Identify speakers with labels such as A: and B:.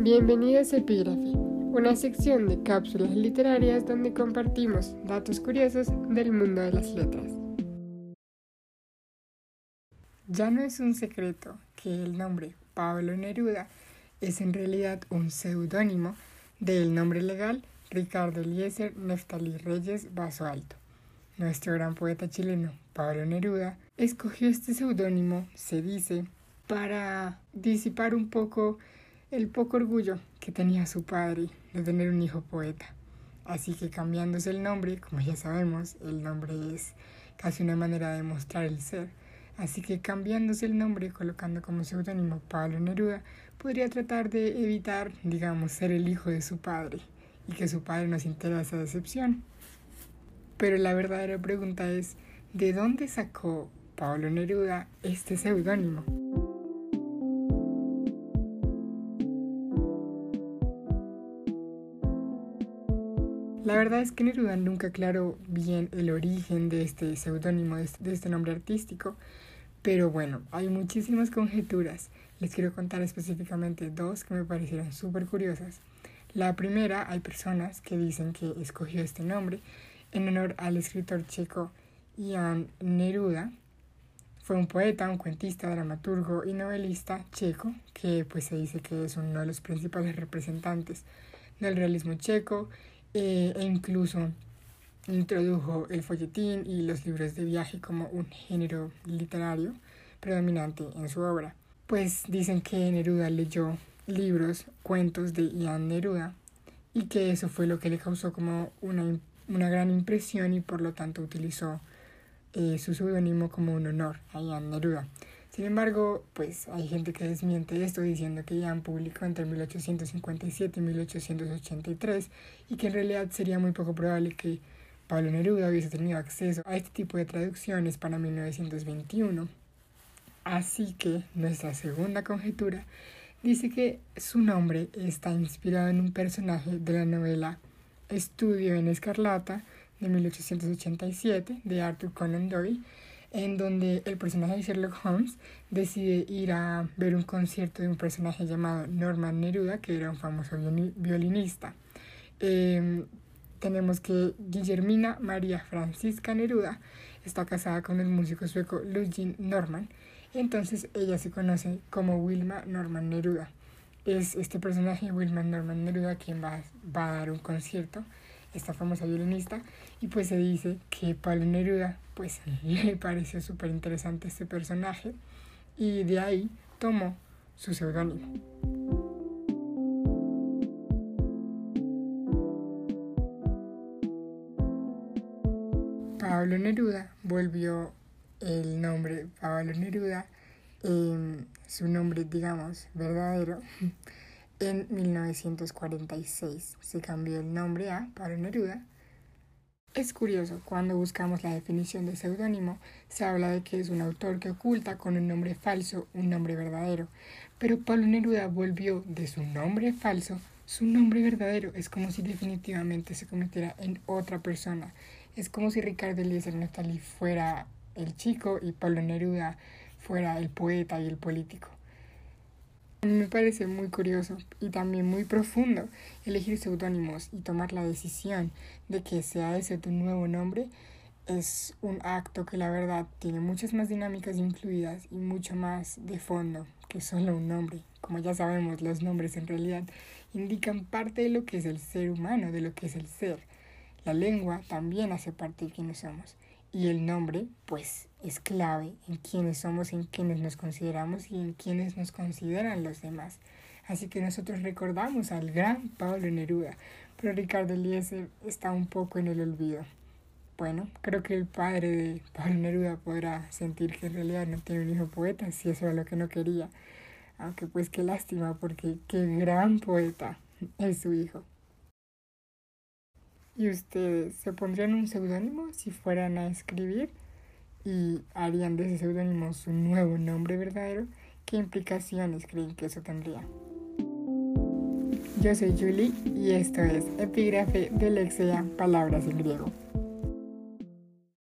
A: Bienvenidos a Epígrafe, una sección de cápsulas literarias donde compartimos datos curiosos del mundo de las letras. Ya no es un secreto que el nombre Pablo Neruda es en realidad un seudónimo del nombre legal Ricardo Eliezer Neftalí Reyes Vaso Alto. Nuestro gran poeta chileno Pablo Neruda escogió este seudónimo, se dice, para disipar un poco el poco orgullo que tenía su padre de tener un hijo poeta. Así que cambiándose el nombre, como ya sabemos, el nombre es casi una manera de mostrar el ser. Así que cambiándose el nombre, colocando como seudónimo Pablo Neruda, podría tratar de evitar, digamos, ser el hijo de su padre y que su padre no sintiera esa decepción. Pero la verdadera pregunta es, ¿de dónde sacó Pablo Neruda este seudónimo? La verdad es que Neruda nunca aclaró bien el origen de este seudónimo, de este nombre artístico, pero bueno, hay muchísimas conjeturas. Les quiero contar específicamente dos que me parecieron súper curiosas. La primera, hay personas que dicen que escogió este nombre en honor al escritor checo Jan Neruda. Fue un poeta, un cuentista, dramaturgo y novelista checo que pues se dice que es uno de los principales representantes del realismo checo eh, e incluso introdujo el folletín y los libros de viaje como un género literario predominante en su obra. Pues dicen que Neruda leyó libros, cuentos de Ian Neruda y que eso fue lo que le causó como una, una gran impresión y por lo tanto utilizó eh, su seudónimo como un honor a Ian Neruda. Sin embargo, pues hay gente que desmiente esto diciendo que Jan publicó entre 1857 y 1883 y que en realidad sería muy poco probable que Pablo Neruda hubiese tenido acceso a este tipo de traducciones para 1921. Así que nuestra segunda conjetura dice que su nombre está inspirado en un personaje de la novela Estudio en Escarlata de 1887 de Arthur Conan Doyle en donde el personaje de Sherlock Holmes decide ir a ver un concierto de un personaje llamado Norman Neruda, que era un famoso violinista. Em, tenemos que Guillermina María Francisca Neruda está casada con el músico sueco Ludwig Norman, entonces ella se conoce como Wilma Norman Neruda. Es este personaje, Wilma Norman Neruda, quien va, va a dar un concierto esta famosa violinista, y pues se dice que Pablo Neruda pues le pareció súper interesante este personaje y de ahí tomó su seudónimo. Pablo Neruda volvió el nombre Pablo Neruda, su nombre digamos verdadero, en 1946 se cambió el nombre a Pablo Neruda. Es curioso, cuando buscamos la definición de seudónimo, se habla de que es un autor que oculta con un nombre falso un nombre verdadero, pero Pablo Neruda volvió de su nombre falso su nombre verdadero. Es como si definitivamente se convirtiera en otra persona. Es como si Ricardo Eliezer Natali fuera el chico y Pablo Neruda fuera el poeta y el político. Me parece muy curioso y también muy profundo elegir seudónimos y tomar la decisión de que sea ese tu nuevo nombre. Es un acto que la verdad tiene muchas más dinámicas incluidas y mucho más de fondo que solo un nombre. Como ya sabemos, los nombres en realidad indican parte de lo que es el ser humano, de lo que es el ser. La lengua también hace parte de quienes somos. Y el nombre, pues, es clave en quiénes somos, en quiénes nos consideramos y en quiénes nos consideran los demás. Así que nosotros recordamos al gran Pablo Neruda, pero Ricardo Eliezer está un poco en el olvido. Bueno, creo que el padre de Pablo Neruda podrá sentir que en realidad no tiene un hijo poeta, si eso era lo que no quería. Aunque pues qué lástima, porque qué gran poeta es su hijo. ¿Y ustedes se pondrían un seudónimo si fueran a escribir y harían de ese seudónimo su nuevo nombre verdadero? ¿Qué implicaciones creen que eso tendría? Yo soy Julie y esto es Epígrafe de Lexia Palabras en griego.